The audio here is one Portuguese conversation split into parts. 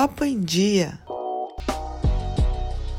Papo em Dia.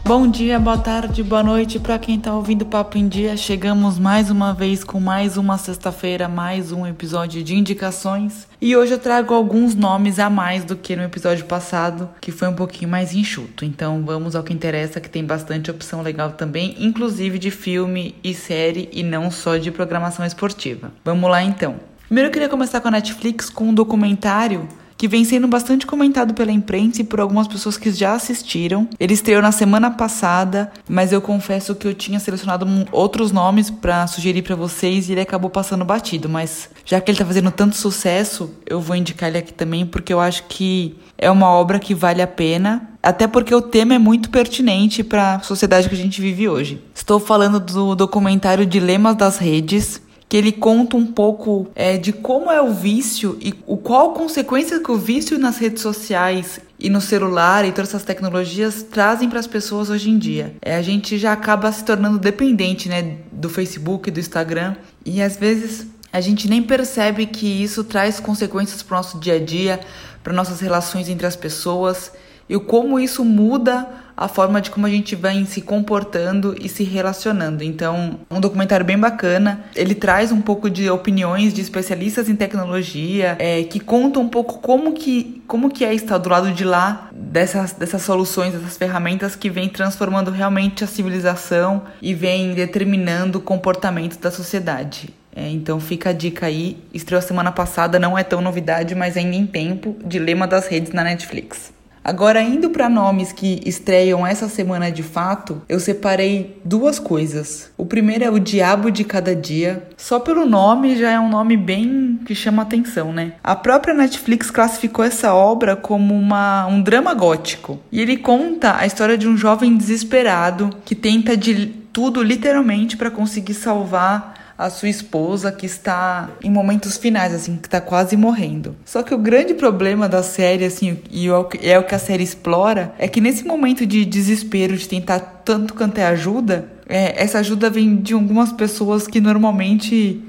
Bom dia, boa tarde, boa noite para quem está ouvindo Papo em Dia. Chegamos mais uma vez com mais uma sexta-feira, mais um episódio de indicações. E hoje eu trago alguns nomes a mais do que no episódio passado, que foi um pouquinho mais enxuto. Então vamos ao que interessa, que tem bastante opção legal também, inclusive de filme e série e não só de programação esportiva. Vamos lá então. Primeiro eu queria começar com a Netflix com um documentário que vem sendo bastante comentado pela imprensa e por algumas pessoas que já assistiram. Ele estreou na semana passada, mas eu confesso que eu tinha selecionado outros nomes para sugerir para vocês e ele acabou passando batido, mas já que ele tá fazendo tanto sucesso, eu vou indicar ele aqui também porque eu acho que é uma obra que vale a pena, até porque o tema é muito pertinente para a sociedade que a gente vive hoje. Estou falando do documentário Dilemas das Redes, que ele conta um pouco é, de como é o vício e o qual consequência que o vício nas redes sociais e no celular e todas essas tecnologias trazem para as pessoas hoje em dia. É, a gente já acaba se tornando dependente, né, do Facebook, do Instagram e às vezes a gente nem percebe que isso traz consequências para o nosso dia a dia, para nossas relações entre as pessoas e como isso muda a forma de como a gente vem se comportando e se relacionando. Então, um documentário bem bacana. Ele traz um pouco de opiniões de especialistas em tecnologia, é, que contam um pouco como que, como que é estar do lado de lá dessas, dessas soluções, dessas ferramentas que vem transformando realmente a civilização e vem determinando o comportamento da sociedade. É, então fica a dica aí. Estreou semana passada, não é tão novidade, mas ainda em tempo. Dilema das redes na Netflix. Agora, indo para nomes que estreiam essa semana de fato, eu separei duas coisas. O primeiro é O Diabo de Cada Dia. Só pelo nome já é um nome bem que chama atenção, né? A própria Netflix classificou essa obra como uma, um drama gótico. E ele conta a história de um jovem desesperado que tenta de tudo literalmente para conseguir salvar a sua esposa que está em momentos finais, assim, que está quase morrendo. Só que o grande problema da série, assim, e é o que a série explora, é que nesse momento de desespero, de tentar tanto cantar ajuda, é, essa ajuda vem de algumas pessoas que normalmente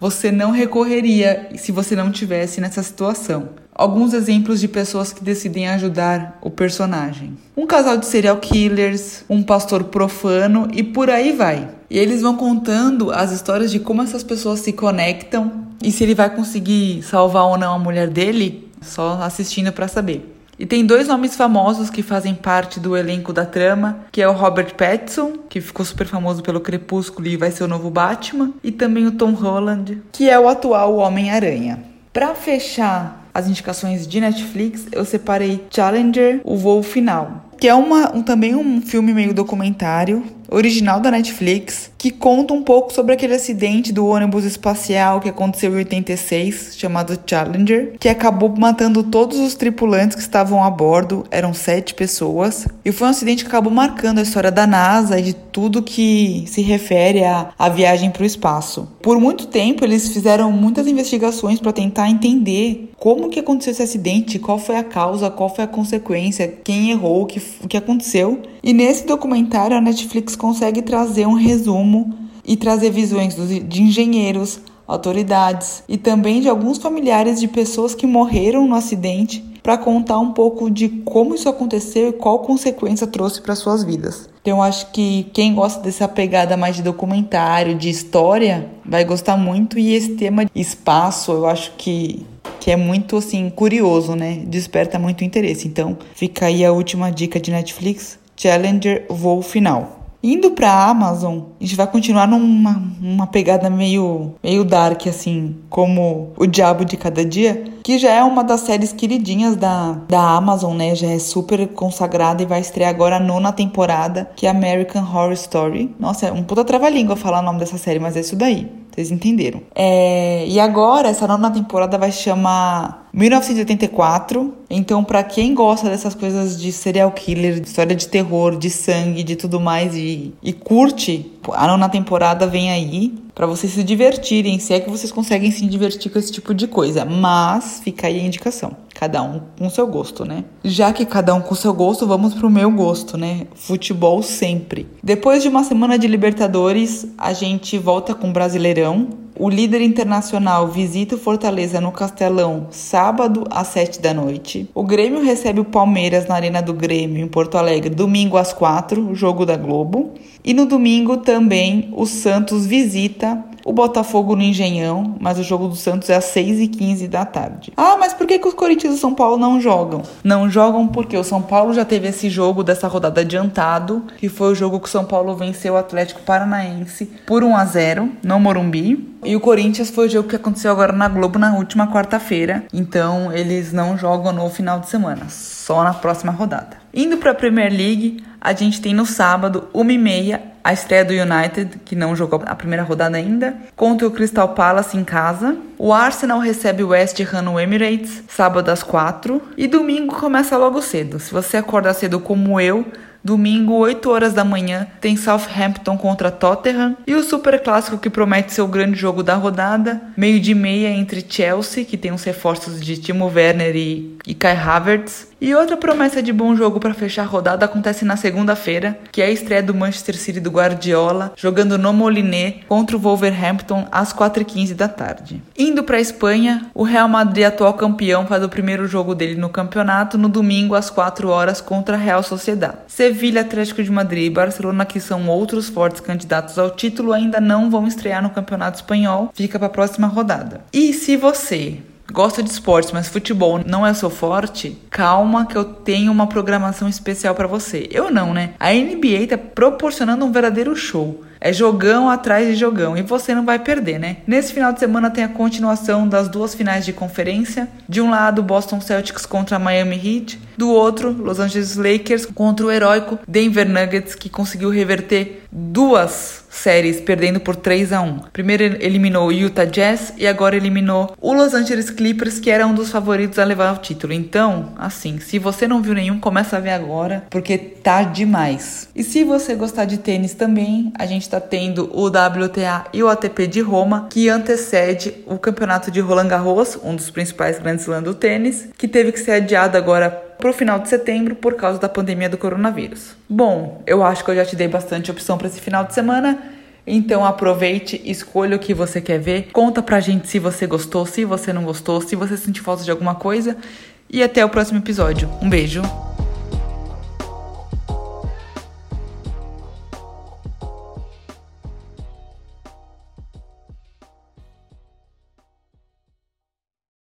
você não recorreria se você não tivesse nessa situação. Alguns exemplos de pessoas que decidem ajudar o personagem: um casal de serial killers, um pastor profano e por aí vai. E eles vão contando as histórias de como essas pessoas se conectam e se ele vai conseguir salvar ou não a mulher dele, só assistindo para saber. E tem dois nomes famosos que fazem parte do elenco da trama, que é o Robert Pattinson, que ficou super famoso pelo Crepúsculo e vai ser o novo Batman, e também o Tom Holland, que é o atual Homem-Aranha. Para fechar as indicações de Netflix, eu separei Challenger, o voo final, que é uma, um, também um filme meio documentário original da Netflix, que conta um pouco sobre aquele acidente do ônibus espacial que aconteceu em 86, chamado Challenger, que acabou matando todos os tripulantes que estavam a bordo, eram sete pessoas, e foi um acidente que acabou marcando a história da NASA e de tudo que se refere à, à viagem para o espaço. Por muito tempo, eles fizeram muitas investigações para tentar entender como que aconteceu esse acidente, qual foi a causa, qual foi a consequência, quem errou, o que, o que aconteceu. E nesse documentário, a Netflix consegue trazer um resumo e trazer visões de engenheiros, autoridades e também de alguns familiares de pessoas que morreram no acidente para contar um pouco de como isso aconteceu e qual consequência trouxe para suas vidas. Então acho que quem gosta dessa pegada mais de documentário, de história, vai gostar muito e esse tema de espaço, eu acho que que é muito assim curioso, né? Desperta muito interesse. Então, fica aí a última dica de Netflix, Challenger Voo Final. Indo pra Amazon, a gente vai continuar numa uma pegada meio, meio dark, assim, como O Diabo de Cada Dia, que já é uma das séries queridinhas da, da Amazon, né? Já é super consagrada e vai estrear agora a nona temporada, que é American Horror Story. Nossa, é um puta trava-língua falar o nome dessa série, mas é isso daí. Vocês entenderam. É, e agora, essa nona temporada vai chamar 1984. Então, para quem gosta dessas coisas de serial killer, de história de terror, de sangue, de tudo mais e, e curte, a nona temporada vem aí para vocês se divertirem, se é que vocês conseguem se divertir com esse tipo de coisa. Mas fica aí a indicação. Cada um com seu gosto, né? Já que cada um com seu gosto, vamos pro meu gosto, né? Futebol sempre. Depois de uma semana de Libertadores, a gente volta com Brasileirão. O O líder internacional visita o Fortaleza no Castelão sábado às 7 da noite. O Grêmio recebe o Palmeiras na Arena do Grêmio em Porto Alegre domingo às 4, jogo da Globo. E no domingo também o Santos visita o Botafogo no Engenhão, mas o jogo do Santos é às 6h15 da tarde. Ah, mas por que, que os Corinthians e o São Paulo não jogam? Não jogam porque o São Paulo já teve esse jogo dessa rodada adiantado, que foi o jogo que o São Paulo venceu o Atlético Paranaense por 1 a 0 no Morumbi. E o Corinthians foi o jogo que aconteceu agora na Globo na última quarta-feira. Então eles não jogam no final de semana, só na próxima rodada. Indo para a Premier League, a gente tem no sábado, 1h30, a estreia do United, que não jogou a primeira rodada ainda, contra o Crystal Palace em casa. O Arsenal recebe o West Ham no Emirates, sábado às 4 E domingo começa logo cedo. Se você acordar cedo como eu, Domingo, 8 horas da manhã, tem Southampton contra Tottenham e o super clássico que promete ser o grande jogo da rodada, meio de meia entre Chelsea, que tem os reforços de Timo Werner e, e Kai Havertz, e outra promessa de bom jogo para fechar a rodada acontece na segunda-feira, que é a estreia do Manchester City do Guardiola, jogando no Moliné contra o Wolverhampton às 4h15 da tarde. Indo para a Espanha, o Real Madrid, atual campeão, faz o primeiro jogo dele no campeonato no domingo às 4 horas contra a Real Sociedad. Sevilha, Atlético de Madrid e Barcelona, que são outros fortes candidatos ao título, ainda não vão estrear no Campeonato Espanhol, fica para a próxima rodada. E se você gosta de esportes, mas futebol não é seu forte, calma que eu tenho uma programação especial para você. Eu não, né? A NBA tá proporcionando um verdadeiro show. É jogão atrás de jogão e você não vai perder, né? Nesse final de semana tem a continuação das duas finais de conferência. De um lado, Boston Celtics contra Miami Heat, do outro, Los Angeles Lakers contra o heróico Denver Nuggets, que conseguiu reverter duas séries, perdendo por 3 a 1. Primeiro eliminou o Utah Jazz e agora eliminou o Los Angeles Clippers, que era um dos favoritos a levar o título. Então, assim, se você não viu nenhum, começa a ver agora, porque tá demais. E se você gostar de tênis também, a gente tá tendo o WTA e o ATP de Roma, que antecede o campeonato de Roland Garros, um dos principais grandes slams do tênis, que teve que ser adiado agora para o final de setembro por causa da pandemia do coronavírus. Bom, eu acho que eu já te dei bastante opção para esse final de semana. Então aproveite, escolha o que você quer ver, conta pra gente se você gostou, se você não gostou, se você sentiu falta de alguma coisa e até o próximo episódio. Um beijo.